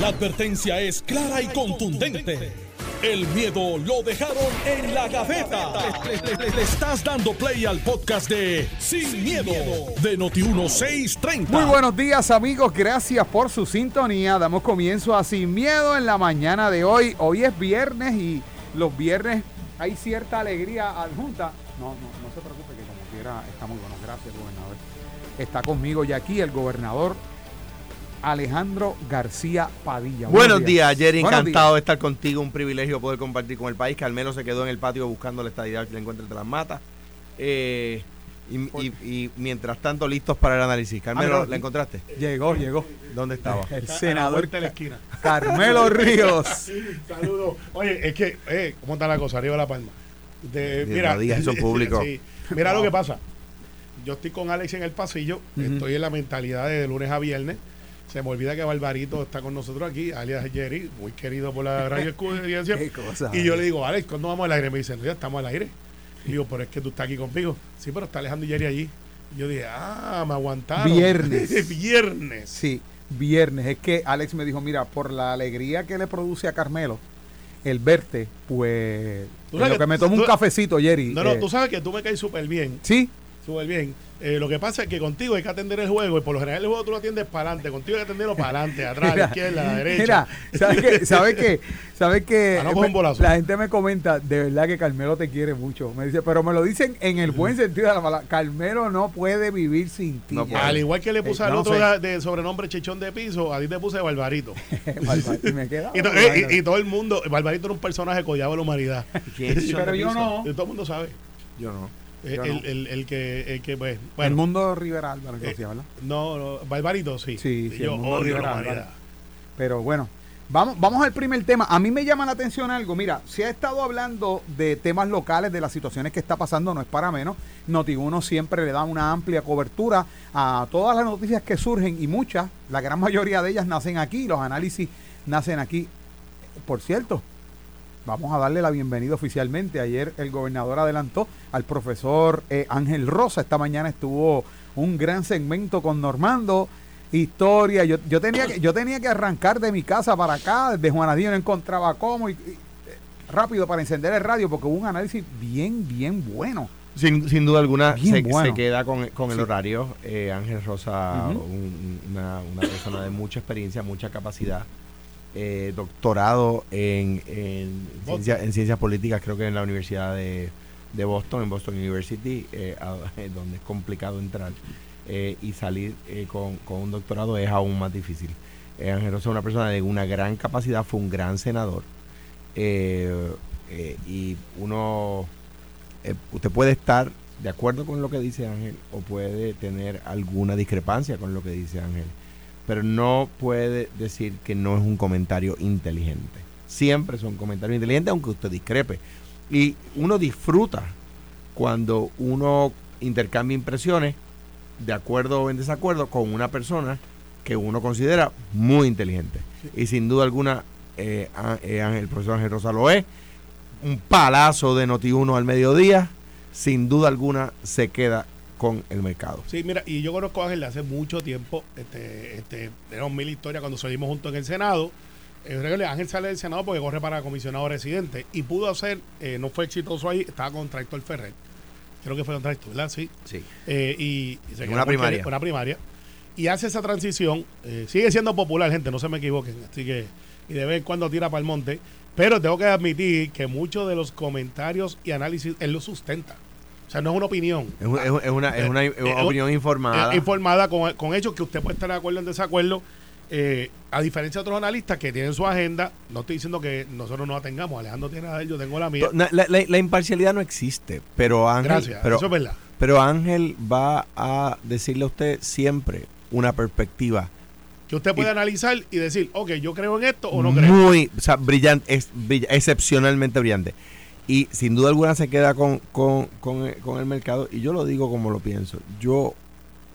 La advertencia es clara y contundente. El miedo lo dejaron en la gaveta. Le, estás dando play al podcast de Sin, miedo, de Noti1630. Muy buenos días amigos, gracias por su sintonía. Damos comienzo a Sin Miedo en la mañana de hoy. Hoy es viernes y los viernes hay cierta alegría adjunta. No, no, no se preocupe que como quiera está muy bueno. Gracias, gobernador. Está conmigo ya aquí el gobernador Alejandro García Padilla. Buenos días, Jerry. Encantado de estar contigo. Un privilegio poder compartir con el país. Carmelo se quedó en el patio buscando la estadidad que le encuentra entre las matas. Eh, y, y- y mientras tanto, listos para el análisis. Carmelo, mira, ¿la encontraste? Llegó, llegó. ¿Dónde estaba? El senador de la esquina. Carmelo Ríos. Saludos. Oye, es que, eh, ¿cómo está la cosa? Arriba de la palma. De, digas eso en público. Sí. Mira lo que pasa. Yo estoy con Alex en el pasillo. Estoy en la mentalidad de lunes a viernes. Se me olvida que Barbarito está con nosotros aquí, alias Jerry, muy querido por la radio y yo le digo, Alex, ¿cuándo vamos al aire? Me dice, no, ya estamos al aire. Y digo, pero es que tú estás aquí conmigo. Sí, pero está Alejandro y Jerry allí. Y yo dije, ah, me aguantaron. Viernes. viernes. Sí, viernes. Es que Alex me dijo, mira, por la alegría que le produce a Carmelo el verte, pues... Tú en lo que que- me tomo un cafecito, Jerry. No, no, eh, tú sabes que tú me caes súper bien. Sí, Súper bien. Eh, lo que pasa es que contigo hay que atender el juego y por lo general el juego tú lo atiendes para adelante. Contigo hay que atenderlo para adelante, atrás, a la izquierda, a la derecha. Mira, ¿sabes qué? ¿Sabes qué? ¿Sabes qué? Ah, no, Me-. La gente me comenta, de verdad que Carmelo te quiere mucho. Me dice, pero me lo dicen en el buen sentido de la palabra. Carmelo no puede vivir sin ti. No. Al igual que le puse Eh, al no otro sé. de, de sobrenombre Chechón de Piso, a ti te puse Barbarito. Barbar- y me queda- Y, to- eh, y- y todo el mundo, Barbarito era un personaje codiado de la humanidad. ¿Quién es Pero yo no. Y todo el mundo sabe. Yo no. Eh, el, no. el- el que, el que, pues, el bueno, mundo Rivera Álvaro, que Eh, decía, ¿verdad? no, no, Barbarito sí. Sí, sí, yo el mundo odio. Pero bueno, vamos, vamos al primer tema. A mí me llama la atención algo. Mira, se ha estado hablando de temas locales, de las situaciones que está pasando, no es para menos. Noti1 siempre le da una amplia cobertura a todas las noticias que surgen y muchas, la gran mayoría de ellas nacen aquí, los análisis nacen aquí. Por cierto, vamos a darle la bienvenida oficialmente. Ayer el gobernador adelantó al profesor eh, Ángel Rosa. Esta mañana estuvo un gran segmento con Normando. Historia, yo, yo tenía que yo tenía que arrancar de mi casa para acá, desde Juanadío no encontraba cómo y, y, eh, rápido para encender el radio porque hubo un análisis bien, bien bueno. Sin, sin duda alguna, se, bueno. se queda con, con el Sí. horario. Eh, Ángel Rosa, un- una, una persona de mucha experiencia, mucha capacidad. Eh, doctorado en, ciencia- en ciencias políticas, creo que en la Universidad de, de Boston, en Boston University, eh, a- donde es complicado entrar. eh, y salir eh, con, con un doctorado es aún más difícil. Eh, Ángel Rosa es una persona de una gran capacidad, fue un gran senador. y uno eh, usted puede estar de acuerdo con lo que dice Ángel o puede tener alguna discrepancia con lo que dice Ángel, pero no puede decir que no es un comentario inteligente. Siempre son comentarios inteligentes aunque usted discrepe. Y uno disfruta cuando uno intercambia impresiones de acuerdo o en desacuerdo con una persona que uno considera muy inteligente. Y sin duda alguna, eh, eh, el profesor Ángel Rosa lo es. Un palazo de Noti1 al mediodía, sin duda alguna se queda con el mercado. Sí, mira, y yo conozco a Ángel de hace mucho tiempo. Este, este, tenemos mil historias cuando salimos juntos en el Senado. Eh, Ángel sale del Senado porque corre para comisionado residente y pudo hacer, eh, no fue exitoso ahí, estaba contra Héctor Ferrer. Creo que fue contra Héctor, ¿verdad? Sí. Sí. Eh, y, y se En quedó una primaria. Una primaria. Y hace esa transición. eh, sigue siendo popular, gente, no se me equivoquen. Así que, y de vez en cuando tira para el monte. Pero tengo que admitir que muchos de los comentarios y análisis él lo sustenta. O sea, no es una opinión. Es, un- es un- es una, es una opinión informada. Informada con, con hechos que usted puede estar de acuerdo o en desacuerdo. Eh, a diferencia de otros analistas que tienen su agenda, no estoy diciendo que nosotros no la tengamos. Alejandro tiene la de él, yo tengo la mía. La, la- la imparcialidad no existe, pero Ángel, Gracias, pero, eso es verdad. pero Ángel va a decirle a usted siempre una perspectiva Que usted puede analizar y decir, ok, yo creo en esto o no creo. muy o sea, brillante, es, brill- excepcionalmente brillante. Y sin duda alguna se queda con, con, con, el- con el mercado. Y yo lo digo como lo pienso. Yo,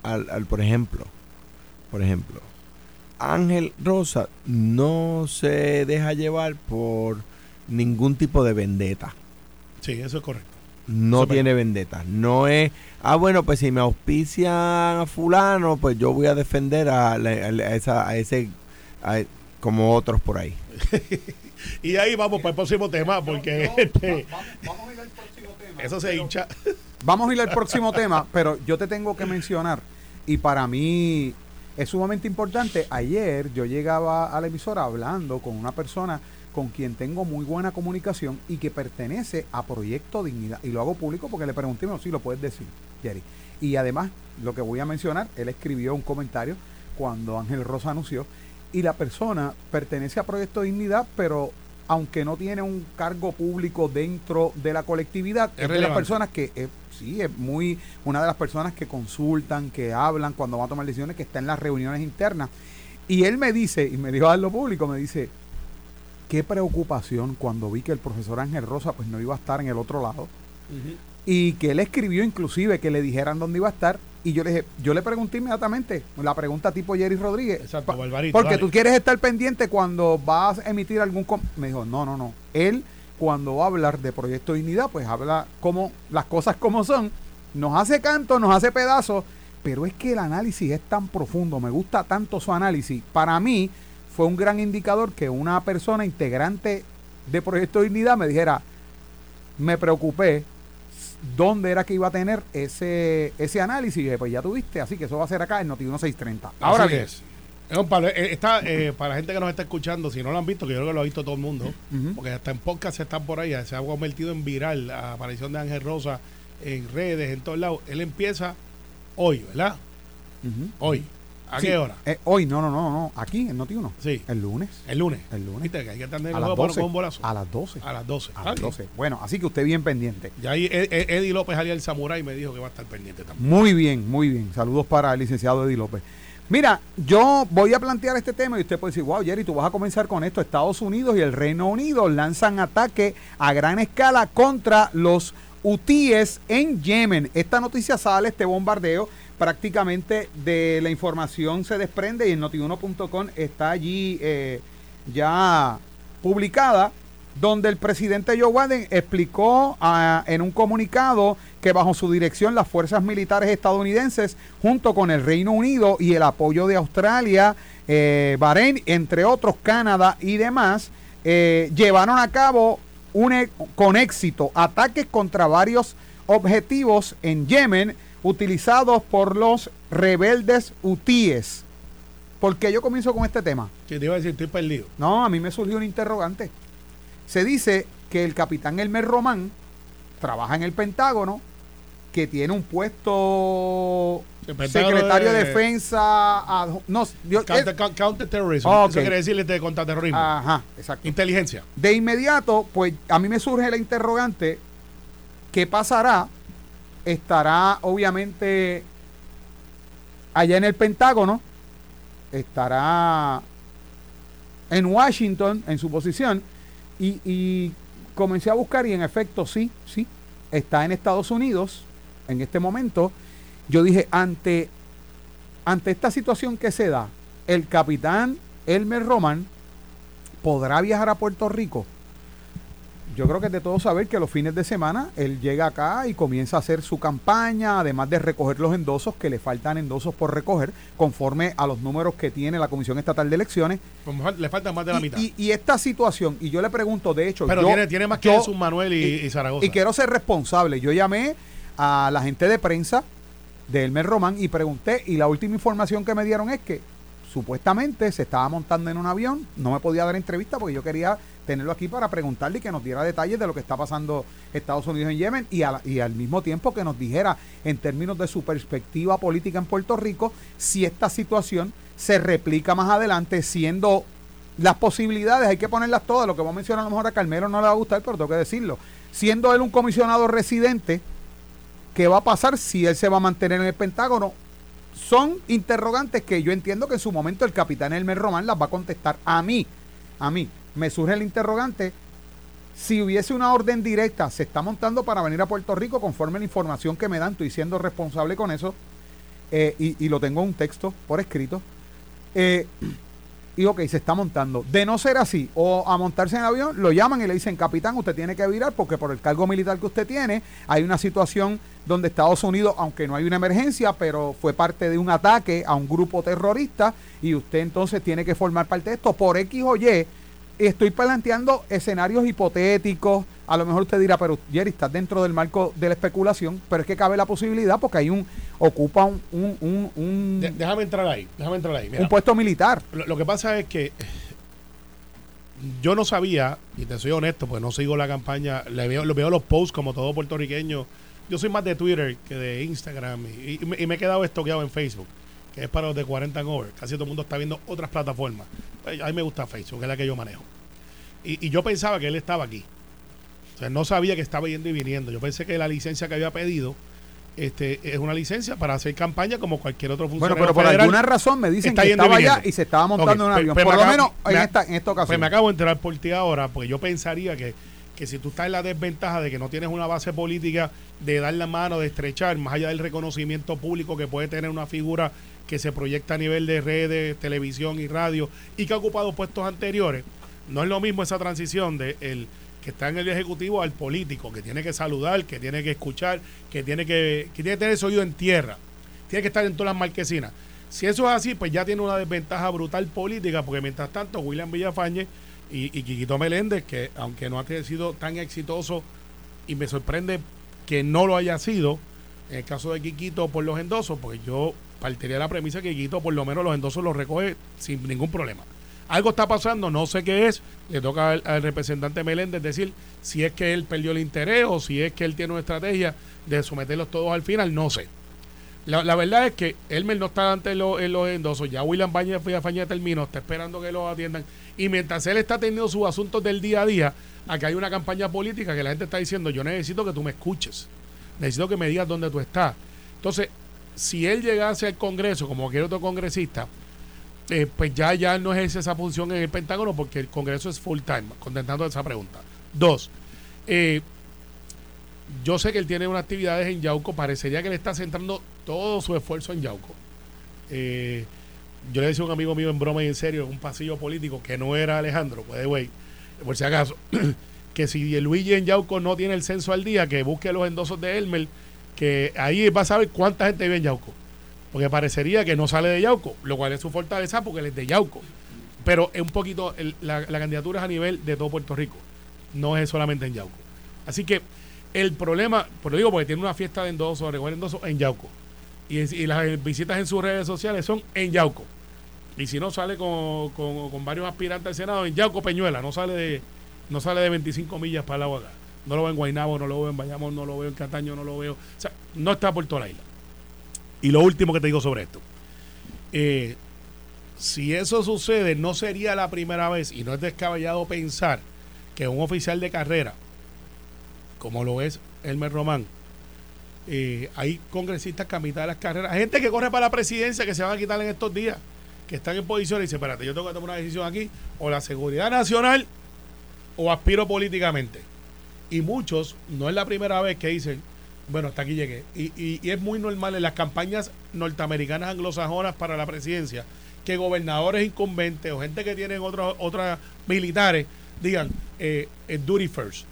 al, al por ejemplo, por ejemplo, Ángel Rosa no se deja llevar por ningún tipo de vendetta. Sí, eso es correcto. No tiene vendetta. No es, ah, bueno, pues si me auspician a fulano, pues yo voy a defender a la- a esa, a ese... a- como otros por ahí. y ahí vamos para el próximo tema, porque este, vamos a ir al próximo tema. eso se hincha. Vamos a ir al próximo tema, pero yo te tengo que mencionar, y para mí es sumamente importante. Ayer yo llegaba a la emisora hablando con una persona con quien tengo muy buena comunicación y que pertenece a Proyecto Dignidad. Y lo hago público porque le pregunté, no, sí, lo puedes decir, Jerry. Y además, lo que voy a mencionar, él escribió un comentario cuando Ángel Rosa anunció, y la persona pertenece a Proyecto Dignidad, pero aunque no tiene un cargo público dentro de la colectividad, Es es, de las personas que eh, sí es muy una de las personas que consultan, que hablan cuando van a tomar decisiones, que está en las reuniones internas. Y él me dice, y me dijo a lo público, me dice, qué preocupación cuando vi que el profesor Ángel Rosa pues no iba a estar en el otro lado y que él escribió inclusive que le dijeran dónde iba a estar y yo le dije, yo le pregunté inmediatamente la pregunta tipo Jerry Rodríguez, Exacto, Barbarito, porque dale. tú quieres estar pendiente cuando vas a emitir algún com-". me dijo, "No, no, no. Él cuando va a hablar de Proyecto Dignidad, pues habla como las cosas como son, nos hace canto, nos hace pedazos, pero es que el análisis es tan profundo, me gusta tanto su análisis. Para mí fue un gran indicador que una persona integrante de Proyecto Dignidad me dijera, me preocupé dónde era que iba a tener ese, ese análisis. Y dije, pues ya tuviste, así que eso va a ser acá en Noti 1630. Ahora bien, es. Palo. Eh, Está, eh, para la gente que nos está escuchando, si no lo han visto, que yo creo que lo ha visto todo el mundo, porque hasta en podcast están por ahí, se ha convertido en viral la aparición de Ángel Rosa en redes, en todos lados. Él empieza hoy, ¿verdad? Hoy. ¿A Sí, qué hora? eh, hoy, no, no, no, no, aquí en Noti 1. Sí. El lunes. El lunes. El lunes. Viste que hay que atender A las juego para no 12. coger un bolazo. A las 12. A las 12. A las Ok. 12. Bueno, así que usted bien pendiente. Ya ahí Ed- Ed- Eddie López alias el Samurai me dijo que va a estar pendiente también. Muy bien, muy bien. Saludos para el licenciado Eddie López. Mira, yo voy a plantear este tema y usted puede decir, wow, Jerry, tú vas a comenzar con esto. Estados Unidos y el Reino Unido lanzan ataque a gran escala contra los hutíes en Yemen. Esta noticia sale, este bombardeo, prácticamente de la información se desprende y en notiuno.com está allí eh, ya publicada, donde el presidente Joe Biden explicó ah, en un comunicado que bajo su dirección las fuerzas militares estadounidenses, junto con el Reino Unido y el apoyo de Australia, eh, Bahrein, entre otros, Canadá y demás, eh, llevaron a cabo un e- con éxito ataques contra varios objetivos en Yemen utilizados por los rebeldes hutíes. ¿Por qué yo comienzo con este tema? Que te iba a decir, estoy perdido. No, a mí me surgió un interrogante. Se dice que el capitán Elmer Román trabaja en el Pentágono, que tiene un puesto secretario de, de- defensa. no, yo- Counter, eh, coun- counterterrorism. Ah, ok. Eso quiere decirle de contraterrorismo. ajá, exacto. Inteligencia. De inmediato, pues a mí me surge la interrogante, ¿qué pasará? Estará obviamente allá en el Pentágono, estará en Washington, en su posición, y, comencé a buscar y en efecto sí, sí, está en Estados Unidos en este momento. Yo dije, ante, ante esta situación que se da, el capitán Elmer Roman podrá viajar a Puerto Rico. Yo creo que es de todo saber que los fines de semana él llega acá y comienza a hacer su campaña, además de recoger los endosos, que le faltan endosos por recoger, conforme a los números que tiene la Comisión Estatal de Elecciones. Pues le falta más de la Y, mitad. y- y esta situación, y yo le pregunto, de hecho, Pero yo- tiene, tiene más que Jesús Manuel y, y Zaragoza. y quiero ser responsable. Yo llamé a la gente de prensa de Elmer Román y pregunté, y la última información que me dieron es que supuestamente se estaba montando en un avión, no me podía dar entrevista porque yo quería tenerlo aquí para preguntarle y que nos diera detalles de lo que está pasando Estados Unidos en Yemen y, al mismo tiempo que nos dijera en términos de su perspectiva política en Puerto Rico si esta situación se replica más adelante siendo las posibilidades, hay que ponerlas todas, lo que voy a mencionar a lo mejor a Carmelo no le va a gustar, pero tengo que decirlo. Siendo él un comisionado residente, ¿qué va a pasar si él se va a mantener en el Pentágono? Son interrogantes que yo entiendo que en su momento el capitán Elmer Román las va a contestar a mí. A mí. Me surge el interrogante. Si hubiese una orden directa, se está montando para venir a Puerto Rico conforme la información que me dan, estoy siendo responsable con eso, eh, y, y lo tengo en un texto por escrito. Eh, y ok, se está montando. De no ser así, o a montarse en el avión, lo llaman y le dicen, capitán, usted tiene que virar porque por el cargo militar que usted tiene, hay una situación donde Estados Unidos, aunque no hay una emergencia, pero fue parte de un ataque a un grupo terrorista y usted entonces tiene que formar parte de esto por X o Y. Estoy planteando escenarios hipotéticos. A lo mejor usted dirá, pero Jerry, estás dentro del marco de la especulación, pero es que cabe la posibilidad porque hay un, ocupa un, un, un, un, De- déjame entrar ahí, déjame entrar ahí. Mira, un puesto militar. lo, lo que pasa es que yo no sabía, y te soy honesto, pues no sigo la campaña, le veo, lo veo los posts como todo puertorriqueño. Yo soy más de Twitter que de Instagram y, y me, y me he quedado estoqueado en Facebook, que es para los de 40 and over. Casi todo el mundo está viendo otras plataformas. Pues, A mí me gusta Facebook, es la que yo manejo. Y, y yo pensaba que él estaba aquí. O sea, no sabía que estaba yendo y viniendo. Yo pensé que la licencia que había pedido este, es una licencia para hacer campaña como cualquier otro Bueno, funcionario pero por federal. alguna razón me dicen está que estaba allá y se estaba montando en un pues- avión. pues por lo acabo- menos en me- esta, en esta ocasión. Pues me acabo de enterar por ti ahora, porque yo pensaría que, que si tú estás en la desventaja de que no tienes una base política de dar la mano, de estrechar, más allá del reconocimiento público que puede tener una figura que se proyecta a nivel de redes, televisión y radio y que ha ocupado puestos anteriores, no es lo mismo esa transición de el está en el ejecutivo al político, que tiene que saludar, que tiene que escuchar, que tiene que, que tiene que tener ese oído en tierra, tiene que estar en todas las marquesinas. Si eso es así, pues ya tiene una desventaja brutal política, porque mientras tanto William Villafañe y, y Quiquito Meléndez, que aunque no ha sido tan exitoso, y me sorprende que no lo haya sido, en el caso de Quiquito por los endosos, pues yo partiría de la premisa que Quiquito por lo menos los endosos los recoge sin ningún problema. Algo está pasando, no sé qué es, le toca al, representante Meléndez decir si es que él perdió el interés o si es que él tiene una estrategia de someterlos todos al final, no sé. La, verdad es que Elmer no está ante los, en los endosos. Ya William Baña Faña terminó, está esperando que lo atiendan. Y mientras él está teniendo sus asuntos del día a día, acá hay una campaña política que la gente está diciendo: Yo necesito que tú me escuches. Necesito que me digas dónde tú estás. Entonces, si él llegase al Congreso, como cualquier otro congresista, eh, pues ya, ya no ejerce esa función en el Pentágono porque el Congreso es full time, contestando esa pregunta. Dos, eh, yo sé que él tiene unas actividades en Yauco, parecería que le está centrando todo su esfuerzo en Yauco. Eh, yo le decía a un amigo mío en broma y en serio, en un pasillo político, que no era Alejandro, pues güey, por si acaso, que si Luigi en Yauco no tiene el censo al día, que busque los endosos de Elmer, que ahí va a saber cuánta gente vive en Yauco. Porque parecería que no sale de Yauco, lo cual es su fortaleza porque él es de Yauco. Pero es un poquito, la, la candidatura es a nivel de todo Puerto Rico, no es solamente en Yauco. Así que el problema, por lo digo, porque tiene una fiesta de endoso, recoger endoso en Yauco. Y, las visitas en sus redes sociales son en Yauco. Y si no, sale con, con- varios aspirantes al Senado en Yauco Peñuela, no sale de no sale de 25 millas para el agua acá. No lo veo en Guaynabo, no lo veo en Bayamón, no lo veo en Cataño, no lo veo. O sea, no está por toda la isla. Y lo último que te digo sobre esto. Eh, si eso sucede, no sería la primera vez, y no es descabellado pensar que un oficial de carrera, como lo es Elmer Román, eh, hay congresistas que a de las carreras, hay gente que corre para la presidencia que se van a quitar en estos días, que están en posición y dicen, espérate, yo tengo que tomar una decisión aquí, o la seguridad nacional, o aspiro políticamente. Y muchos, no es la primera vez que dicen, bueno, hasta aquí llegué. Y, y- y es muy normal en las campañas norteamericanas anglosajonas para la presidencia que gobernadores incumbentes o gente que tienen otras otras militares digan eh, eh, duty first.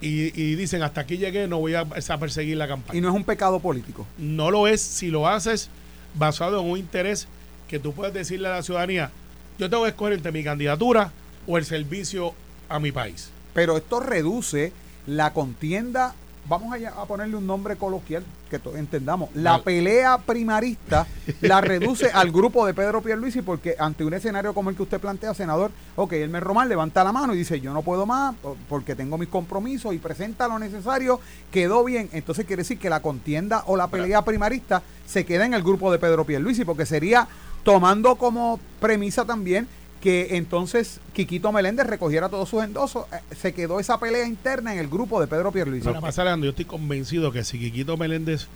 Y, y dicen, hasta aquí llegué, no voy a, a perseguir la campaña. Y no es un pecado político. No lo es si lo haces basado en un interés que tú puedes decirle a la ciudadanía, yo tengo que escoger entre mi candidatura o el servicio a mi país. Pero esto reduce la contienda, vamos a, a ponerle un nombre coloquial que entendamos, la pelea primarista la reduce al grupo de Pedro Pierluisi porque ante un escenario como el que usted plantea, senador, ok, Elmer Román levanta la mano y dice yo no puedo más po- porque tengo mis compromisos y presenta lo necesario, quedó bien, entonces quiere decir que la contienda o la pelea primarista se queda en el grupo de Pedro Pierluisi porque sería tomando como premisa también que entonces Quiquito Meléndez recogiera todos sus endosos, eh, se quedó esa pelea interna en el grupo de Pedro Pierluisi. Para pasar, Alejandro, yo estoy convencido que si Quiquito Meléndez,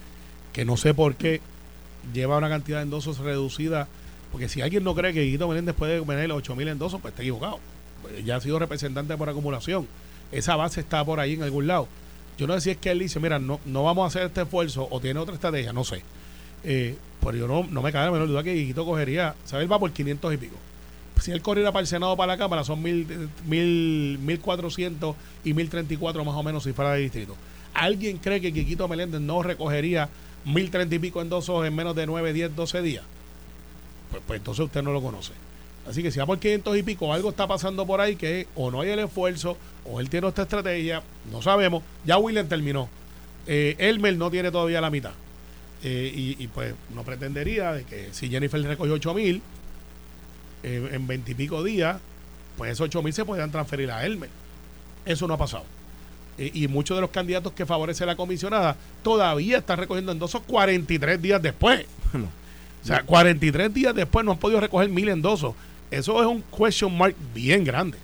que no sé por qué, lleva una cantidad de endosos reducida, porque si alguien no cree que Quiquito Meléndez puede tener 8 mil endosos, pues está equivocado. Pues ya ha sido representante por acumulación. Esa base está por ahí en algún lado. Yo no sé si es que él dice, mira, no, no vamos a hacer este esfuerzo o tiene otra estrategia, no sé. Eh, pero yo no, no me cabe la menor duda que Quiquito cogería, ¿sabes? Él va por 500 y pico. Si él corriera para el Senado para la Cámara, son mil, mil, 1.400 y 1.034 más o menos si fuera de distrito. ¿Alguien cree que Quiquito Meléndez no recogería 1.030 y pico endosos en menos de 9, 10, 12 días? Pues, pues entonces usted no lo conoce. Así que si va por 500 y pico, algo está pasando por ahí que o no hay el esfuerzo, o él tiene esta estrategia, no sabemos. Ya William terminó. Eh, Elmer no tiene todavía la mitad. Eh, y, pues no pretendería de que si Jennifer recogió 8 mil eh, en 20 y pico días, pues esos 8 mil se podrían transferir a Elmer. Eso no ha pasado. y muchos de los candidatos que favorece la comisionada todavía están recogiendo endosos 43 días después. o sea, 43 días después no han podido recoger mil endosos. Eso es un question mark bien grande.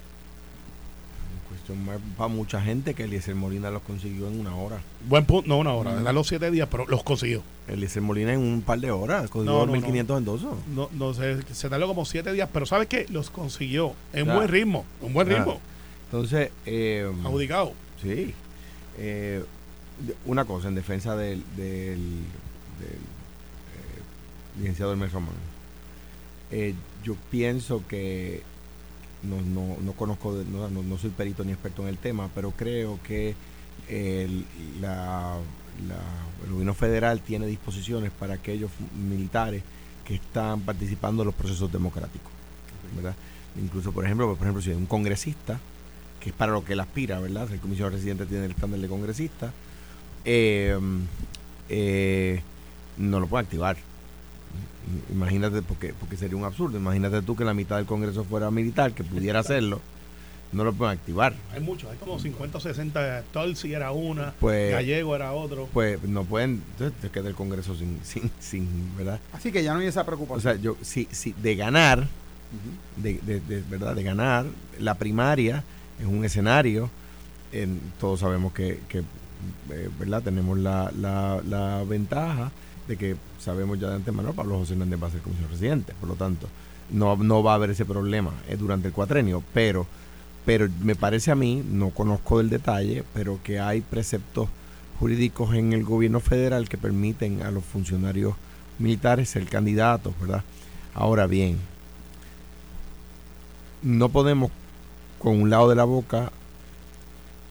Para mucha gente que Eliezer Molina los consiguió en una hora. Buen punto, no una hora, de los siete días, pero los consiguió. Eliezer Molina en un par de horas consiguió no, 1.500 endosos. No, no, se, se tardó como siete días, pero ¿sabes qué? Los consiguió en buen ritmo, un buen ritmo. Entonces, eh, adjudicado. Sí. Eh, una cosa en defensa del, del, del eh, licenciado Hermes Román. Eh, yo pienso que no, no, no conozco, no, no, soy perito ni experto en el tema, pero creo que el, la, el gobierno federal tiene disposiciones para aquellos militares que están participando en los procesos democráticos. ¿verdad? Incluso, por ejemplo, por ejemplo, si hay un congresista, que es para lo que él aspira, ¿verdad? El comisionado residente tiene el estándar de congresista, eh, eh, no lo puede activar Imagínate, porque, porque sería un absurdo. Imagínate tú que la mitad del Congreso fuera militar, que pudiera hacerlo. No lo pueden activar. Hay muchos, hay como 50 o 60. Tolsi era una, pues, Gallego era otro. Pues no pueden, entonces te queda el Congreso sin, sin, sin, ¿verdad? Así que ya no hay esa preocupación. O sea, yo, si, si de ganar, de, de, ¿verdad? De ganar, la primaria es un escenario, en, todos sabemos que, que eh, ¿verdad? Tenemos la, la, la ventaja de que sabemos ya de antemano Pablo José Hernández va a ser comisionado presidente, por lo tanto, no, no va a haber ese problema eh, durante el cuatrenio, pero, pero me parece a mí, no conozco el detalle, pero que hay preceptos jurídicos en el gobierno federal que permiten a los funcionarios militares ser candidatos, ¿verdad? Ahora bien, no podemos con un lado de la boca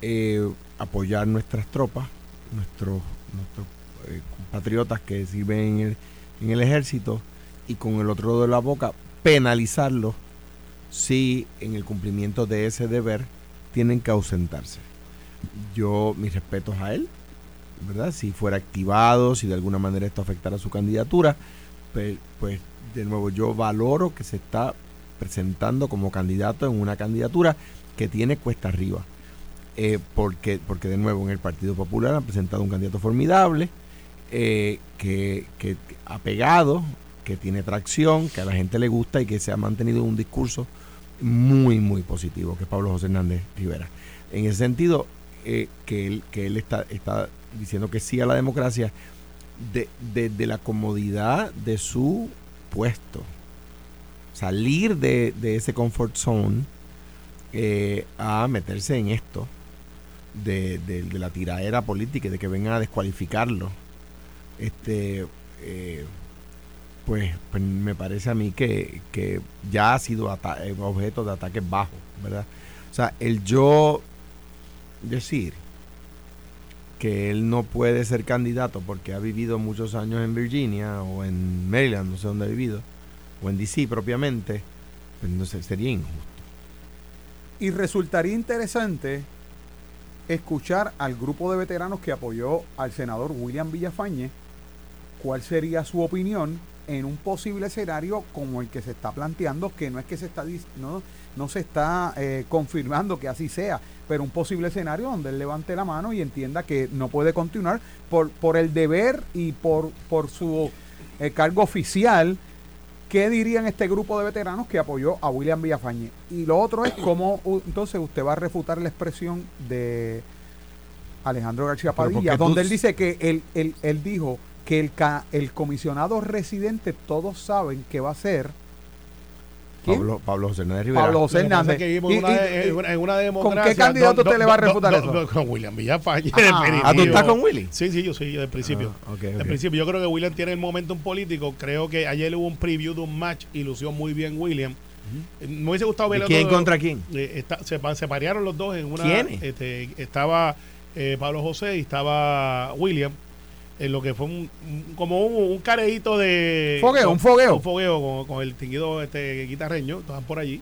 eh, apoyar nuestras tropas, nuestros, nuestros eh, patriotas que sirven en el, en el ejército y con el otro de la boca penalizarlos si en el cumplimiento de ese deber tienen que ausentarse. Yo, mis respetos a él, ¿verdad? Si fuera activado, si de alguna manera esto afectara su candidatura, pues, pues de nuevo yo valoro que se está presentando como candidato en una candidatura que tiene cuesta arriba. Eh, porque, porque de nuevo en el Partido Popular han presentado un candidato formidable, eh, que, ha pegado, que tiene tracción, que a la gente le gusta y que se ha mantenido un discurso muy, muy positivo, que es Pablo José Hernández Rivera. En ese sentido, eh, que él, que él está, está diciendo que sí a la democracia desde de, la comodidad de su puesto. Salir de, ese comfort zone eh, a meterse en esto de, de, la tiraera política y de que vengan a descualificarlo este eh, pues, pues, me parece a mí que, ya ha sido eh, objeto de ataques bajos, ¿verdad? O sea, el yo decir que él no puede ser candidato porque ha vivido muchos años en Virginia o en Maryland, no sé dónde ha vivido, o en DC propiamente, pues no sé, sería injusto. Y resultaría interesante escuchar al grupo de veteranos que apoyó al senador William Villafañe cuál sería su opinión en un posible escenario como el que se está planteando, que no es que se está no, no se está eh, confirmando que así sea, pero un posible escenario donde él levante la mano y entienda que no puede continuar por, por el deber y por, por su eh, cargo oficial. ¿Qué dirían este grupo de veteranos que apoyó a William Villafañe? Y lo otro es cómo entonces usted va a refutar la expresión de Alejandro García Padilla, donde él dice que él, él, él dijo que el, el comisionado residente todos saben que va a ser Pablo, Pablo José Hernández Rivera. Pablo José Hernández. Que en, una, democracia. ¿Con qué candidato usted le va a refutar eso? con William Villafañe. Ah, ¿Ah, tú estás con Willy? Sí, sí, yo sí, del principio. Ah, okay, principio, yo creo que William tiene el momento político. Creo que ayer hubo un preview de un match y lució muy bien William. Eh, Me hubiese gustado ver ¿Y quién contra quién? Eh, está- se, se parearon los dos en una. ¿Quiénes? este, estaba eh, Pablo José y estaba William. En lo que fue un, un- como un, un careíto de. Fogueo, un fogueo. Un fogueo con, con el tinguido este, guitarreño. Estaban por allí.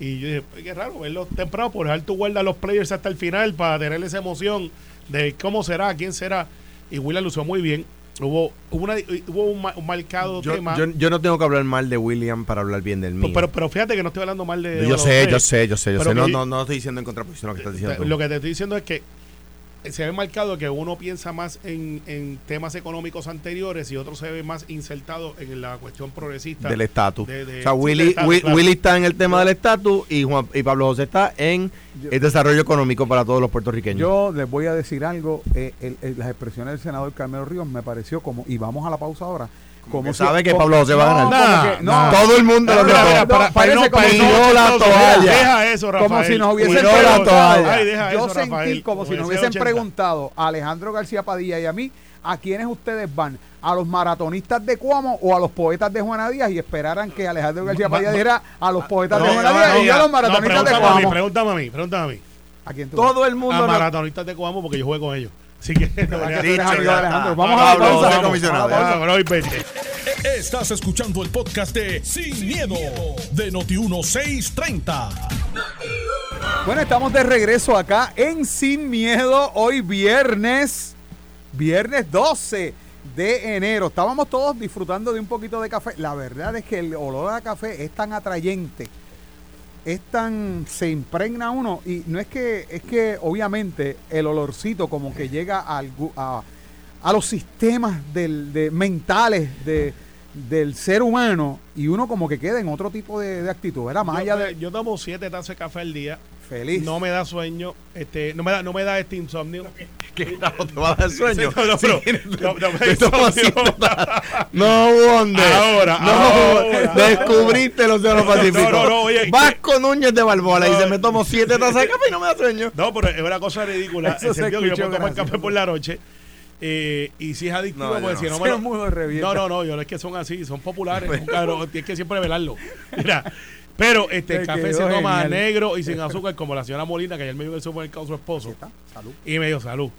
Y yo dije, "Ay, qué raro verlos temprano por dejar tu guarda a los players hasta el final para tener esa emoción de cómo será, quién será. Y William lució muy bien. Hubo, hubo, una, hubo un, un marcado Yo, tema. yo, yo no tengo que hablar mal de William para hablar bien del mío. pero, pero fíjate que no estoy hablando mal de. yo sé, tres. yo sé, yo sé, yo sé. No, no, no estoy diciendo en contraposición lo que estás diciendo. Tú. Lo que te estoy diciendo es que se ve marcado que uno piensa más en, en temas económicos anteriores y otro se ve más insertado en la cuestión progresista. del estatus. de- de- o sea, sí, Willy, estatus, claro. Willy está en el tema del estatus y, Juan, y Pablo José está en el desarrollo económico para todos los puertorriqueños. Yo les voy a decir algo, eh, el- el- las expresiones del senador Carmelo Ríos me pareció como, y vamos a la pausa ahora, como que sabe que Pablo José va a No, ganar. como que- Nah, no, Todo el mundo lo mira, para- para parece no- como para si no- la toalla. Deja eso, Rafael. como si nos hubiesen Tiró la preguntado, toalla. Ay, deja yo eso, sentí Rafael, como si nos ese hubiesen 80. preguntado a Alejandro García Padilla y a mí, ¿a quiénes ustedes van? ¿A los maratonistas de Cuamo o a los poetas de Juana Díaz? Y esperaran que Alejandro García Padilla dijera a los poetas de Juana Díaz no, y a los no, maratonistas de pregúntame a mí, Cuamo. Pregúntame a mí, pregúntame a mí. ¿A quién tú vas? Todo el mundo. A no- maratonistas de Cuamo porque yo jugué con ellos. Así que. Vamos a la pausa. Comisionado. vamos a la pausa. Bueno, hoy 20. Estás escuchando el podcast de Sin, miedo, de Noti1630. Bueno, estamos de regreso acá en Sin Miedo, hoy viernes, viernes 12 de enero. Estábamos todos disfrutando de un poquito de café. La verdad es que el olor a café es tan atrayente, es tan, se impregna uno y no es que, es que obviamente el olorcito como que llega gu- a, a los sistemas del, de, mentales de, del ser humano y uno como que queda en otro tipo de, de actitud, ¿verdad? Más allá Yo, de yo tomo siete tazas de café al día. feliz. No me da sueño. Este, no me da, no me da este insomnio. ¿Qué te va a dar sueño? No, no, pero- no, no me da No, Wonder. Ahora, no, ahora. descubriste el Océano Pacífico. No, no, no, oye, Vasco Núñez de Balboa y dice, me tomo siete tazas de café y no me da sueño. No, pero es una cosa ridícula. Eso el se sentido que yo puedo tomar café por la noche. Eh, y si es adictivo, No, pues no. si no me Ese lo- mudo revienta. No, no, no, yo no es que son así, son populares. cabrón, tienes que siempre velarlo. Mira, pero este el café se toma genial. negro y sin azúcar, como la señora Molina, que ayer me dio en el supermercado su esposo. Está, Salud. Y me dijo, salud.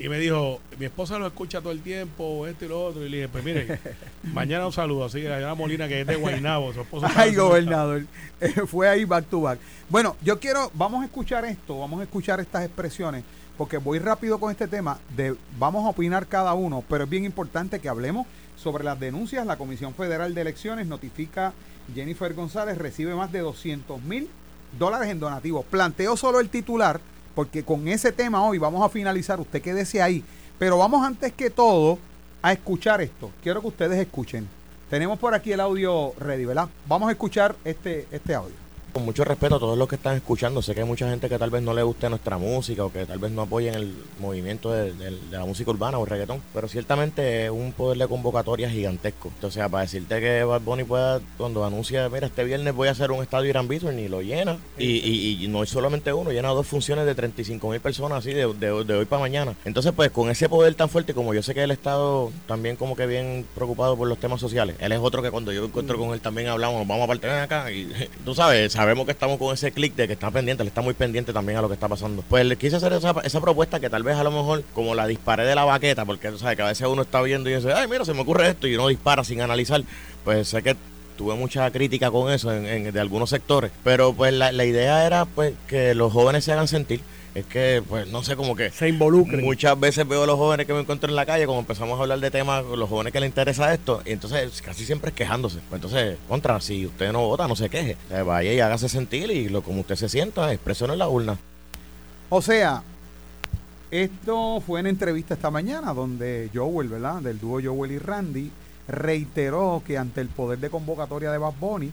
Y me dijo, mi esposa lo escucha todo el tiempo, esto y lo otro. Y le dije, pues mire, mañana un saludo. Así que la señora Molina, que es de Guaynabo, su esposo. Ay, gobernador. Eh, fue ahí back to back. Bueno, yo quiero, vamos a escuchar esto, vamos a escuchar estas expresiones, porque voy rápido con este tema. De, vamos a opinar cada uno, pero es bien importante que hablemos sobre las denuncias. La Comisión Federal de Elecciones notifica Jennifer González recibe más de 200 mil dólares en donativos. Planteo solo el titular, porque con ese tema hoy vamos a finalizar. Usted quédese ahí. Pero vamos antes que todo a escuchar esto. Quiero que ustedes escuchen. Tenemos por aquí el audio ready, ¿verdad? Vamos a escuchar este, este audio. Con mucho respeto a todos los que están escuchando, sé que hay mucha gente que tal vez no le guste nuestra música o que tal vez no apoyen el movimiento de, de- de la música urbana o el reggaetón, pero ciertamente es un poder de convocatoria gigantesco. O sea, para decirte que Bad Bunny pueda, cuando anuncia, mira, este viernes voy a hacer un estadio Irán Bithorn y lo llena, y, y- y no es solamente uno, llena dos funciones de 35 mil personas así de, de- de hoy para mañana. Entonces, pues con ese poder tan fuerte, como yo sé que ha estado también como que bien preocupado por los temas sociales, él es otro que cuando yo encuentro con él también hablamos, vamos a partir acá y tú sabes, sabemos que estamos con ese clic de que está pendiente, él está muy pendiente también a lo que está pasando. Pues le quise hacer esa, esa propuesta que tal vez a lo mejor como la disparé de la baqueta, porque tú sabes que a veces uno está viendo y dice, ay, mira, se me ocurre esto y uno dispara sin analizar, pues sé que tuve mucha crítica con eso en, en- de algunos sectores, pero pues la, la idea era pues que los jóvenes se hagan sentir. Es que, pues, no sé, como que Se involucren. Muchas veces veo a los jóvenes que me encuentro en la calle, como empezamos a hablar de temas, los jóvenes que les interesa esto, y entonces casi siempre es quejándose. Pues entonces, contra, si usted no vota, no se queje. Vaya y hágase sentir y lo como usted se sienta, expresione en la urna. O sea, esto fue en entrevista esta mañana donde Joel, ¿verdad? Del dúo Joel y Randy, reiteró que ante el poder de convocatoria de Bad Bunny,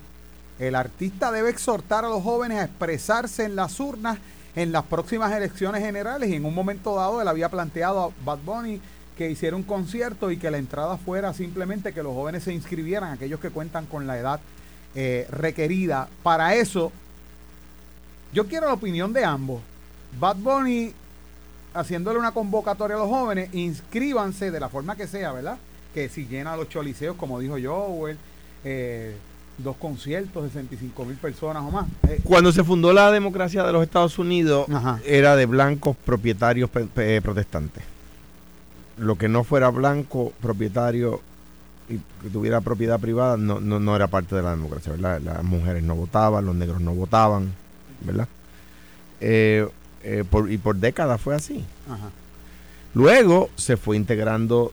el artista debe exhortar a los jóvenes a expresarse en las urnas en las próximas elecciones generales y en un momento dado él había planteado a Bad Bunny que hiciera un concierto y que la entrada fuera simplemente que los jóvenes se inscribieran, aquellos que cuentan con la edad eh, requerida. Para eso, yo quiero la opinión de ambos. Bad Bunny haciéndole una convocatoria a los jóvenes, inscríbanse de la forma que sea, ¿verdad? Que si llena los choliseos, como dijo Joel, eh, dos conciertos, 65 mil personas o más. Eh, Cuando se fundó la democracia de los Estados Unidos, Ajá. era de blancos propietarios protestantes. Lo que no fuera blanco propietario y que tuviera propiedad privada no, no, no era parte de la democracia, ¿verdad? Las mujeres no votaban, los negros no votaban, ¿verdad? Eh, eh, por- y por décadas fue así. ajá. Luego se fue integrando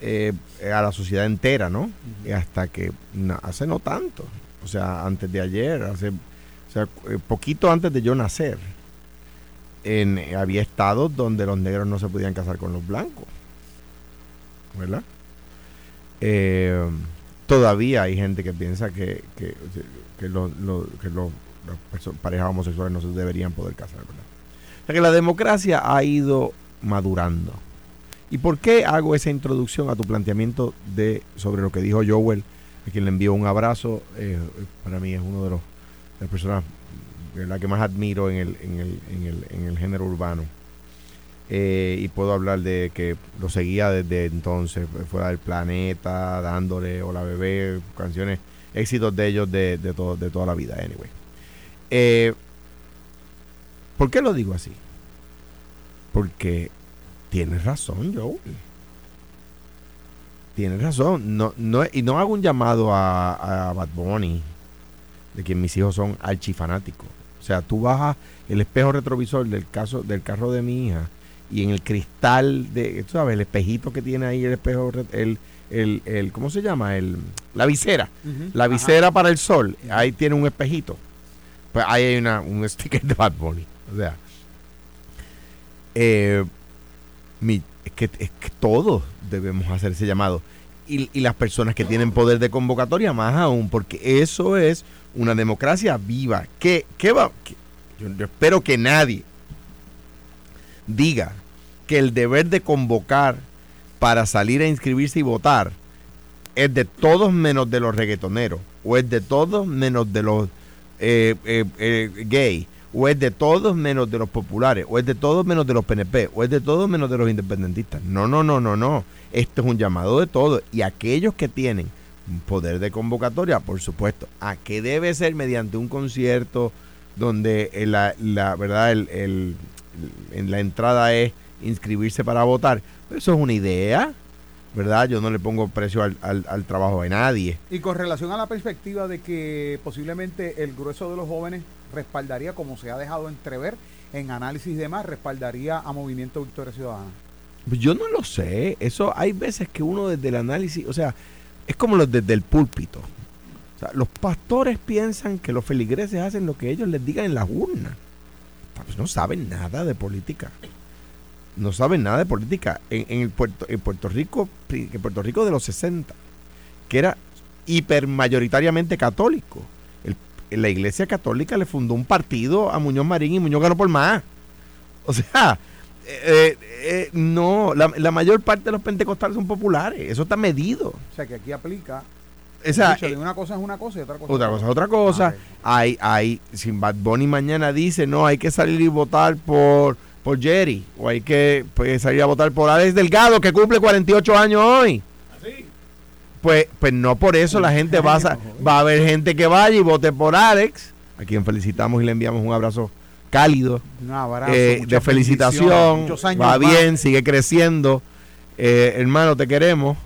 eh, a la sociedad entera, ¿no? Hasta que na- hace no tanto, o sea, antes de ayer, hace, o sea, eh, poquito antes de yo nacer, en, eh, había estados donde los negros no se podían casar con los blancos, ¿verdad? Eh, todavía hay gente que piensa que, que, que que las parejas homosexuales no se deberían poder casar, ¿verdad? O sea que la democracia ha ido madurando. ¿Y por qué hago esa introducción a tu planteamiento de sobre lo que dijo Joel, a quien le envío un abrazo? eh, para mí es uno de los las personas la que más admiro en el, en el, en el, en el género urbano. Eh, y puedo hablar de que lo seguía desde entonces, eh, fuera del planeta, dándole Hola Bebé, canciones, éxitos de ellos de, de, todo, de toda la vida, anyway. Eh, ¿Por qué lo digo así? Porque tienes razón, Joel. Tienes razón. No, no, y no hago un llamado a, a Bad Bunny, de quien mis hijos son archifanáticos. O sea, tú bajas el espejo retrovisor del caso del carro de mi hija y en el cristal de, tú sabes, el espejito que tiene ahí el espejo, el, el, el ¿cómo se llama? El, la visera. La Ajá. visera para el sol, ahí tiene un espejito. Pues ahí hay una, un sticker de Bad Bunny. O sea, eh, es, que, es que todos debemos hacer ese llamado. Y, y las personas que tienen poder de convocatoria, más aún, porque eso es una democracia viva. ¿Qué, qué va? qué- yo, espero que nadie diga que el deber de convocar para salir a inscribirse y votar es de todos menos de los reggaetoneros, o es de todos menos de los eh, eh, eh, gay, o es de todos menos de los populares, o es de todos menos de los PNP, o es de todos menos de los independentistas. No, no, no, no, no. Esto es un llamado de todos. Y aquellos que tienen poder de convocatoria, por supuesto, a que debe ser mediante un concierto donde eh, la, verdad el, el- la entrada es inscribirse para votar. Eso es una idea, ¿verdad? Yo no le pongo precio al, al- al trabajo de nadie. Y con relación a la perspectiva de que posiblemente el grueso de los jóvenes respaldaría, como se ha dejado entrever en análisis y demás, respaldaría a Movimiento Victoria Ciudadana. Yo no lo sé. Eso hay veces que uno desde el análisis, o sea, es como los desde el púlpito. Los pastores piensan que los feligreses hacen lo que ellos les digan en las urnas. Pues no saben nada de política. No saben nada de política. En, en el Puerto, en Puerto Rico, en Puerto Rico de los 60, que era hipermayoritariamente católico. La iglesia católica le fundó un partido a Muñoz Marín y Muñoz ganó por más. O sea, eh, eh, no, la, la mayor parte de los pentecostales son populares. Eso está medido. O sea que aquí aplica. O sea, dicho de eh, una cosa es una cosa y otra cosa otra cosa es otra cosa. Ah. Hay, hay, si Bad Bunny mañana dice, no, hay que salir y votar por, por Jerry, o hay que pues, salir a votar por Alex Delgado, que cumple 48 años hoy. Pues, pues no por eso la gente va a, va a haber gente que vaya y vote por Alex, a quien felicitamos y le enviamos un abrazo cálido Un abrazo, eh, de felicitación, va más. bien, sigue creciendo, Eh, hermano, te queremos.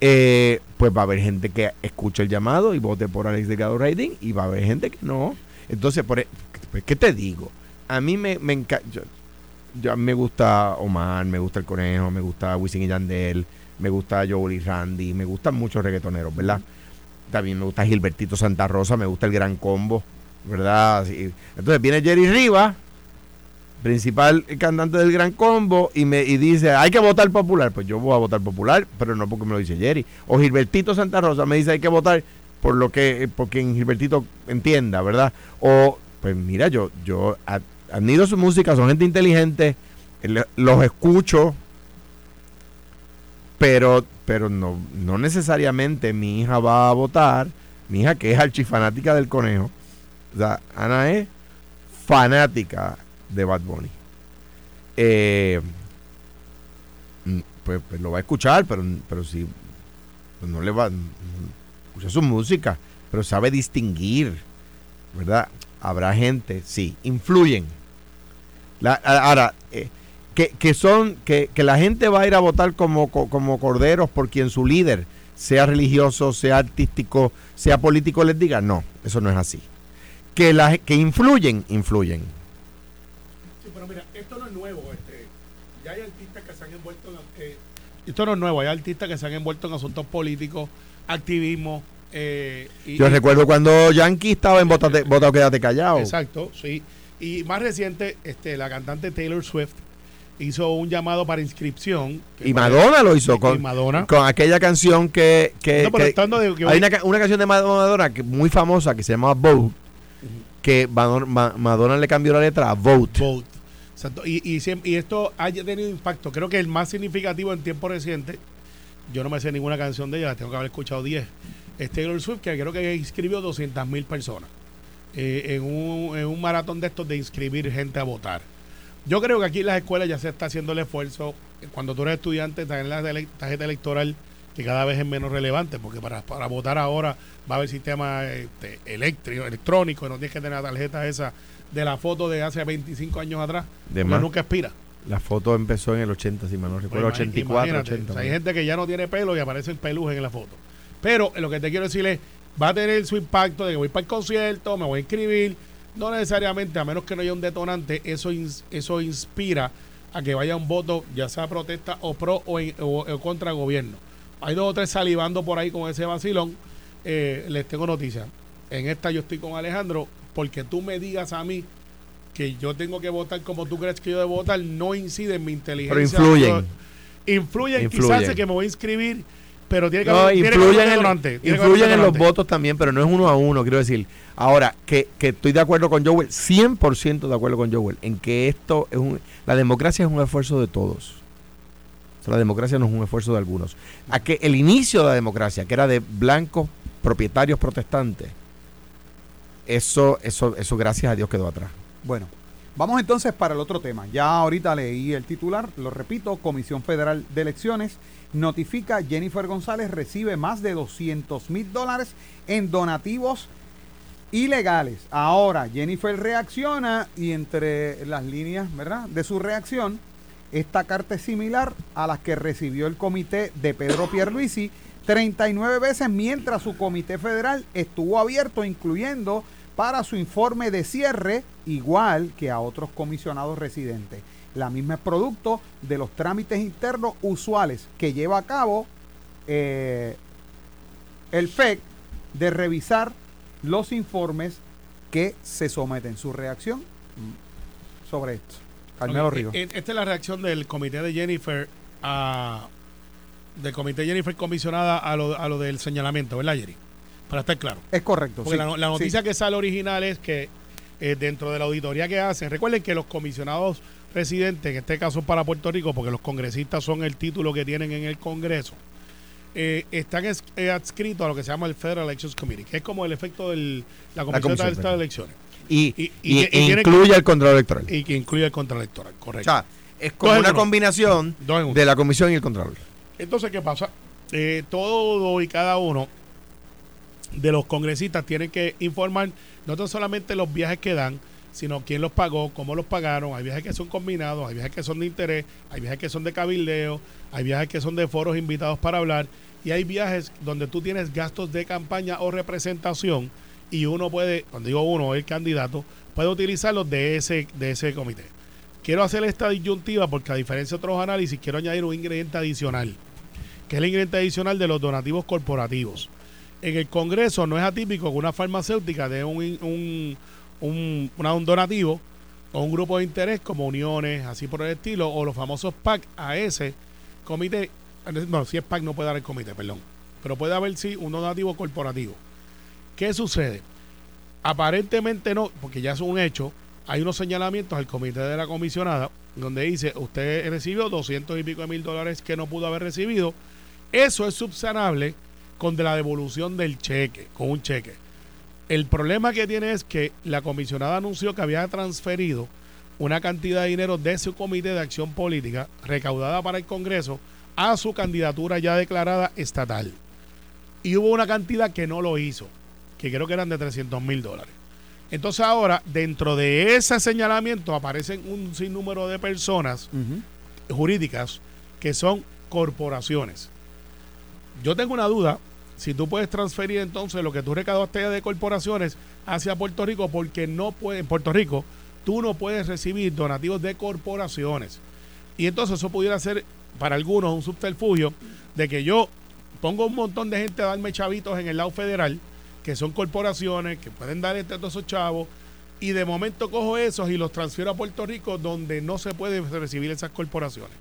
Eh, pues va a haber gente que escuche el llamado y vote por Alex Delgado Raiding y va a haber gente que no. Entonces, por, e- pues, ¿qué te digo? A mí me, me encanta, yo, yo- me gusta Omar, me gusta El Conejo, me gusta Wisin y Yandel, me gusta y Randy, me gustan muchos reggaetoneros, ¿verdad? También me gusta Gilbertito Santa Rosa, me gusta el Gran Combo, ¿verdad? Así- Entonces viene Jerry Rivas, principal cantante del Gran Combo, y me y dice, hay que votar popular. Pues yo voy a votar popular, pero no porque me lo dice Jerry. O Gilbertito Santa Rosa me dice, hay que votar por lo que, por quien Gilbertito entienda, ¿verdad? O, pues mira, yo, yo ad- admiro su música, son gente inteligente, los escucho, pero, pero no, no necesariamente mi hija va a votar, mi hija que es archifanática del conejo. Ana es fanática de Bad Bunny. Eh, mm, pues, pues lo va a escuchar, pero, pero si pues no le va, mm, escucha su música. pero sabe distinguir, ¿verdad? Habrá gente, sí, influyen. Ahora, eh, que, que, son, que, que, la gente va a ir a votar como, como corderos por quien su líder, sea religioso, sea artístico, sea político, les diga, no, eso no es así. Que, la, que influyen, influyen. Sí, pero mira, esto no es nuevo. Este, ya hay artistas que se han envuelto en... Eh, esto no es nuevo, hay artistas que se han envuelto en asuntos políticos, activismo. Eh, y, Yo recuerdo cuando Yankee estaba en Vota, Vota Quédate Callado. Exacto, sí. Y más reciente, este, la cantante Taylor Swift hizo un llamado para inscripción. Y Madonna lo hizo con, Madonna. con aquella canción que... que, No, pero estando de- que hay una, una canción de Madonna que muy famosa que se llama Vote, que Madonna, Ma- Madonna le cambió la letra a Vote. Vote. Exacto. Y, y esto ha tenido impacto. Creo que el más significativo en tiempo reciente, yo no me sé ninguna canción de ella, tengo que haber escuchado 10. Es Taylor Swift, que creo que inscribió 200 mil personas eh, en, un, en un maratón de estos de inscribir gente a votar. Yo creo que aquí en las escuelas ya se está haciendo el esfuerzo. Cuando tú eres estudiante, tener la tarjeta electoral que cada vez es menos relevante, porque para, para votar ahora va a haber sistema este, eléctrico, electrónico, no tienes que tener la tarjeta esa de la foto de hace 25 años atrás. De más. nunca expira. La foto empezó en el 80, si mal no recuerdo, Pues, 84, imagínate, 80. o sea, hay gente que ya no tiene pelo y aparecen pelujes en la foto. Pero eh, lo que te quiero decir es, va a tener su impacto de que voy para el concierto, me voy a inscribir. No necesariamente, a menos que no haya un detonante, eso, ins- eso inspira a que vaya un voto, ya sea protesta o pro o, en- o- o contra el gobierno. Hay dos o tres salivando por ahí con ese vacilón. Eh, les tengo noticias. En esta yo estoy con Alejandro, porque tú me digas a mí que yo tengo que votar como tú crees que yo debo votar, no incide en mi inteligencia. Pero influyen. Influyen, Influyen. quizás que me voy a inscribir, pero tiene que No, haber- influyen, en, un influyen en los votos también, pero no es uno a uno, quiero decir. Ahora, que, que estoy de acuerdo con Joel, 100% de acuerdo con Joel, en que esto es un... La democracia es un esfuerzo de todos. O sea, la democracia no es un esfuerzo de algunos. A que el inicio de la democracia, que era de blancos propietarios protestantes, eso, eso, eso gracias a Dios quedó atrás. Bueno, vamos entonces para el otro tema. Ya ahorita leí el titular, lo repito, Comisión Federal de Elecciones notifica Jennifer González recibe más de 200 mil dólares en donativos ilegales. Ahora Jennifer reacciona y entre las líneas, ¿verdad? De su reacción, esta carta es similar a las que recibió el comité de Pedro Pierluisi 39 veces mientras su comité federal estuvo abierto, incluyendo para su informe de cierre, igual que a otros comisionados residentes. La misma es producto de los trámites internos usuales que lleva a cabo eh, el FEC de revisar los informes que se someten. Su reacción sobre esto. Carmelo Ok, Ríos. eh, Esta es la reacción del comité de Jennifer a del comité Jennifer comisionada a lo, a lo del señalamiento, ¿verdad, Jerry? Para estar claro. Es correcto. Porque sí, la, la sí. noticia que sale original es que eh, dentro de la auditoría que hacen, recuerden que los comisionados residentes, en este caso para Puerto Rico, porque los congresistas son el título que tienen en el Congreso, eh, están es- eh, adscritos a lo que se llama el Federal Elections Committee, que es como el efecto de la Comisión Comisión de Estado de Elecciones, Y, Y- y- y- tiene incluye el control electoral. y que incluye el contraelectoral, o correcto. sea, es como Dos una uno. combinación Dos de la comisión y el control. Entonces, ¿qué pasa? Eh, todo y cada uno de los congresistas tienen que informar no tan solamente los viajes que dan, sino quién los pagó, cómo los pagaron. Hay viajes que son combinados, hay viajes que son de interés, hay viajes que son de cabildeo, hay viajes que son de foros invitados para hablar y hay viajes donde tú tienes gastos de campaña o representación y uno puede, cuando digo uno, el candidato, puede utilizarlos de ese, de ese comité. Quiero hacer esta disyuntiva porque a diferencia de otros análisis, quiero añadir un ingrediente adicional que es el ingrediente adicional de los donativos corporativos. En el Congreso no es atípico que una farmacéutica dé un, un, un, una- un donativo o un grupo de interés como uniones, así por el estilo, o los famosos PAC a ese comité. No, si es PAC no puede dar el comité, perdón. Pero puede haber sí un donativo corporativo. ¿Qué sucede? Aparentemente no, porque ya es un hecho. Hay unos señalamientos al comité de la comisionada donde dice, usted recibió 200 y pico de mil dólares que no pudo haber recibido. Eso es subsanable con la devolución del cheque, con un cheque. El problema que tiene es que la comisionada anunció que había transferido una cantidad de dinero de su comité de acción política recaudada para el Congreso a su candidatura ya declarada estatal. Y hubo una cantidad que no lo hizo. que creo que eran de 300 mil dólares. Entonces ahora, dentro de ese señalamiento aparecen un sinnúmero de personas jurídicas que son corporaciones. Yo tengo una duda, si tú puedes transferir entonces lo que tú recaudaste de corporaciones hacia Puerto Rico, porque no puede, en Puerto Rico tú no puedes recibir donativos de corporaciones. Y entonces eso pudiera ser para algunos un subterfugio de que yo pongo un montón de gente a darme chavitos en el lado federal, que son corporaciones, que pueden dar entre todos esos chavos, y de momento cojo esos y los transfiero a Puerto Rico donde no se puede recibir esas corporaciones.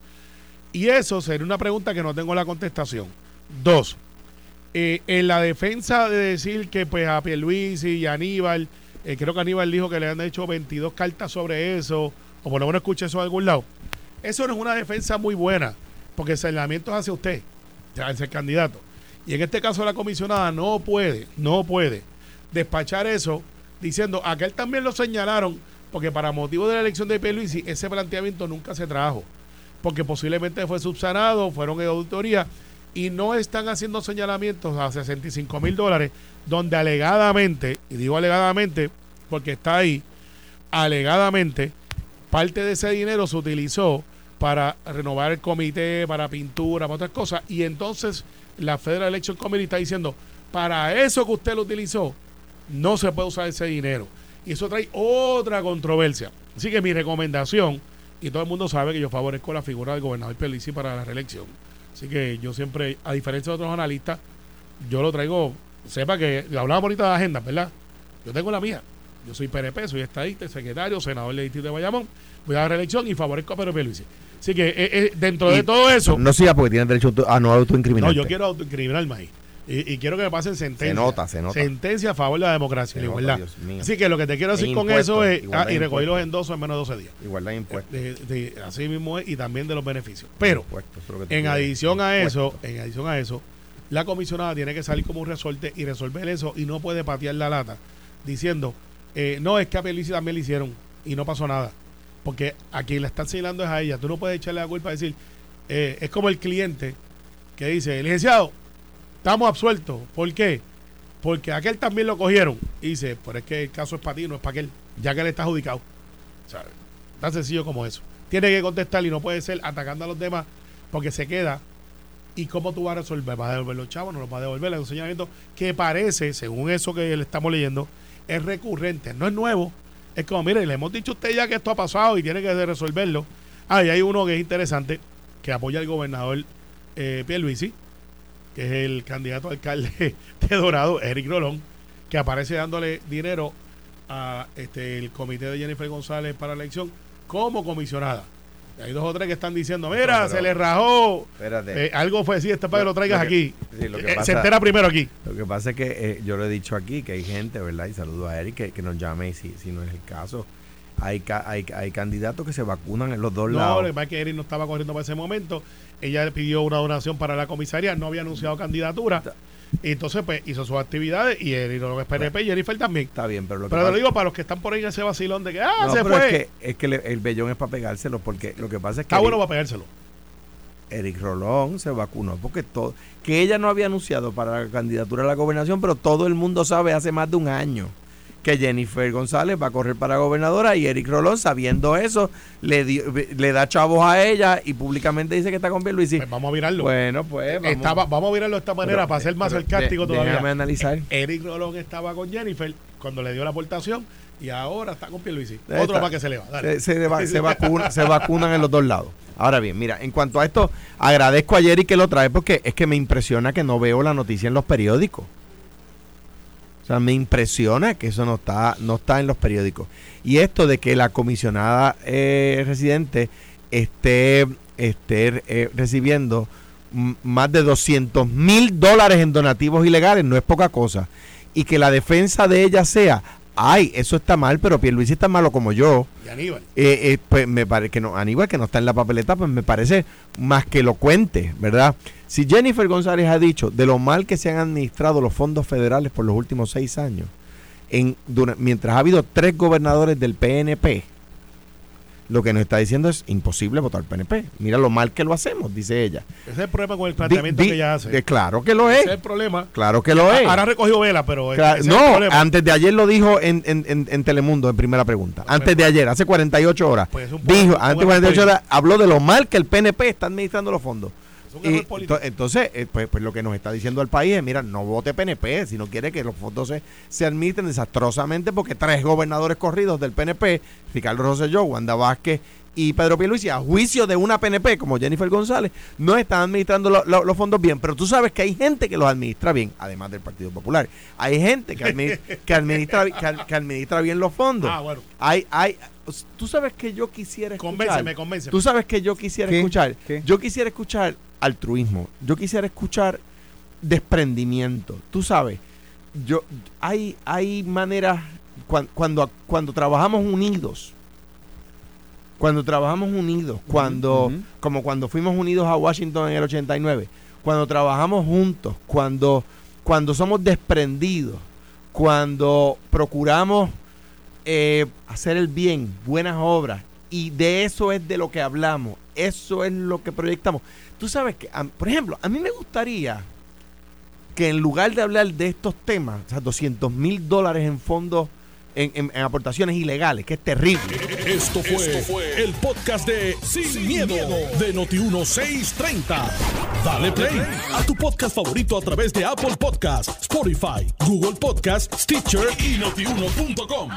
Y eso sería una pregunta que no tengo la contestación. Dos, eh, en la defensa de decir que pues a Pierluisi y Aníbal, eh, creo que Aníbal dijo que le han hecho 22 cartas sobre eso, o por lo menos escuché eso de algún lado. Eso no es una defensa muy buena, porque el señalamiento es hacia usted, al ser candidato. Y en este caso la comisionada no puede, no puede despachar eso diciendo, aquel también lo señalaron, porque para motivo de la elección de Pierluisi ese planteamiento nunca se trajo, porque posiblemente fue subsanado, fueron en auditoría y no están haciendo señalamientos a 65 mil dólares, donde alegadamente, y digo alegadamente porque está ahí, alegadamente, parte de ese dinero se utilizó para renovar el comité, para pintura, para otras cosas, y entonces la Federal Election Committee está diciendo, para eso que usted lo utilizó, no se puede usar ese dinero. Y eso trae otra controversia. Así que mi recomendación, y todo el mundo sabe que yo favorezco la figura del gobernador Pelici para la reelección. Así que yo siempre, a diferencia de otros analistas, yo lo traigo, sepa que hablábamos ahorita de agenda, ¿verdad? Yo tengo la mía. Yo soy PNP, soy estadista, secretario, senador del distrito de Bayamón. Voy a la reelección y favorezco a Pedro Pelici. Así que eh, eh, dentro de todo eso. No siga porque tiene derecho a no autoincriminar. No, yo quiero autoincriminarme ahí. Y, quiero que me pasen sentencia. Se nota, se nota. Sentencia a favor de la democracia, la igualdad. Así que lo que te quiero decir con eso es. Ah, y recogí los endosos en menos de 12 días. Igualdad de impuestos. De, así mismo es, y también de los beneficios. Pero, en adición a eso, en adición a eso, la comisionada tiene que salir como un resorte y resolver eso y no puede patear la lata diciendo, eh, no, es que a Pelici también le hicieron y no pasó nada. Porque a quien le están señalando es a ella. Tú no puedes echarle la culpa y decir, eh, es como el cliente que dice, licenciado, estamos absueltos. ¿Por qué? Porque aquel también lo cogieron. Y dice, pero es que el caso es para ti, no es para aquel, ya que él está adjudicado. O tan sencillo como eso. Tiene que contestar y no puede ser atacando a los demás porque se queda. ¿Y cómo tú vas a resolver? ¿Vas a devolver los chavos? ¿No los vas a devolver? Es un señalamiento que parece, según eso que le estamos leyendo, es recurrente. No es nuevo. Es como, mire, le hemos dicho a usted ya que esto ha pasado y tiene que resolverlo. Ah, y hay uno que es interesante, que apoya al gobernador eh, Pierluisi, que es el candidato alcalde de Dorado, Eric Rolón, que aparece dándole dinero a este el comité de Jennifer González para la elección como comisionada. hay dos o tres que están diciendo, mira, se le rajó. Eh, algo fue así, este para que lo traigas aquí. Eh, se entera primero aquí. Lo que pasa es que eh, yo lo he dicho aquí, que hay gente, ¿verdad? Y saludo a Eric, que, que nos llame si, si no es el caso hay, hay, hay candidatos que se vacunan en los dos lados. No, es que Eric no estaba corriendo para ese momento. Ella pidió una donación para la comisaría, no había anunciado candidatura. Y entonces, pues, hizo sus actividades y Eric lo es PNP y Jennifer también. Está bien, pero lo que Pero lo digo para los que están por ahí en ese vacilón de que, ah, se fue. Es que, es que el bellón es para pegárselo, porque lo que pasa es que. Está bueno para pegárselo. Eric Rolón se vacunó porque todo. Que ella no había anunciado para la candidatura a la gobernación, pero todo el mundo sabe hace más de un año que Jennifer González va a correr para gobernadora y Eric Rolón, sabiendo eso, le, le da chavos a ella y públicamente dice que está con Pierluisi. Pues vamos a mirarlo. Bueno, pues vamos, vamos a mirarlo de esta manera para ser más sarcástico todavía. Déjame analizar. Eric Rolón estaba con Jennifer cuando le dio la aportación y ahora está con Pierluisi. Otro más que se le va. Se, se, vacuna, se vacunan en los dos lados. Ahora bien, mira, en cuanto a esto, agradezco a Jerry que lo trae porque es que me impresiona que no veo la noticia en los periódicos. O sea, me impresiona que eso no está, no está en los periódicos. Y esto de que la comisionada eh, residente esté, esté eh, recibiendo más de 200 mil dólares en donativos ilegales no es poca cosa. Y que la defensa de ella sea, ay, eso está mal, pero Pierluisi está malo como yo. Y Aníbal. Eh, eh, pues me parece que no, Aníbal que no está en la papeleta, pues me parece más que lo cuente, ¿verdad? Si Jennifer González ha dicho de lo mal que se han administrado los fondos federales por los últimos seis años, en, mientras ha habido tres gobernadores del PNP, lo que nos está diciendo es imposible votar PNP. Mira lo mal que lo hacemos, dice ella. Ese es el problema con el planteamiento Di- di- que ella hace. que claro que lo Ese es. es el problema. Claro que lo es. Ahora recogió vela, pero Claro, es no, antes de ayer lo dijo en, en, en, en Telemundo en primera pregunta. Antes de ayer, hace 48 horas. Pues es un poco- dijo, un antes de error 48 político. horas, habló de lo mal que el PNP está administrando los fondos. Un error político. entonces, eh, pues, pues lo que nos está diciendo el país es, mira, no vote PNP si no quiere que los fondos se, se administren desastrosamente porque tres gobernadores corridos del PNP, Ricardo Rosselló, Wanda Vázquez y Pedro Pierluisi, a juicio de una PNP como Jennifer González, no están administrando lo- lo- los fondos bien. Pero tú sabes que hay gente que los administra bien, además del Partido Popular. Hay gente que, admi- que administra, que, ad- que administra bien los fondos. Ah, bueno. Hay, hay, tú sabes que yo quisiera escuchar. Convénceme, convénceme. Tú sabes que yo quisiera ¿Qué? escuchar. ¿Qué? Yo quisiera escuchar altruismo. Yo quisiera escuchar desprendimiento. Tú sabes, yo hay hay maneras cuan- cuando cuando trabajamos unidos. Cuando trabajamos unidos, cuando como cuando fuimos unidos a Washington en el 89, cuando trabajamos juntos, cuando cuando somos desprendidos, cuando procuramos eh, hacer el bien, buenas obras, y de eso es de lo que hablamos, eso es lo que proyectamos. Tú sabes que, a- por ejemplo, a mí me gustaría que en lugar de hablar de estos temas, o sea, 200 mil dólares en fondos, en, en- en aportaciones ilegales, que es terrible. Esto fue, el podcast de Sin, miedo, de Noti1630. Dale play a tu podcast favorito a través de Apple Podcasts, Spotify, Google Podcasts, Stitcher y notiuno.com.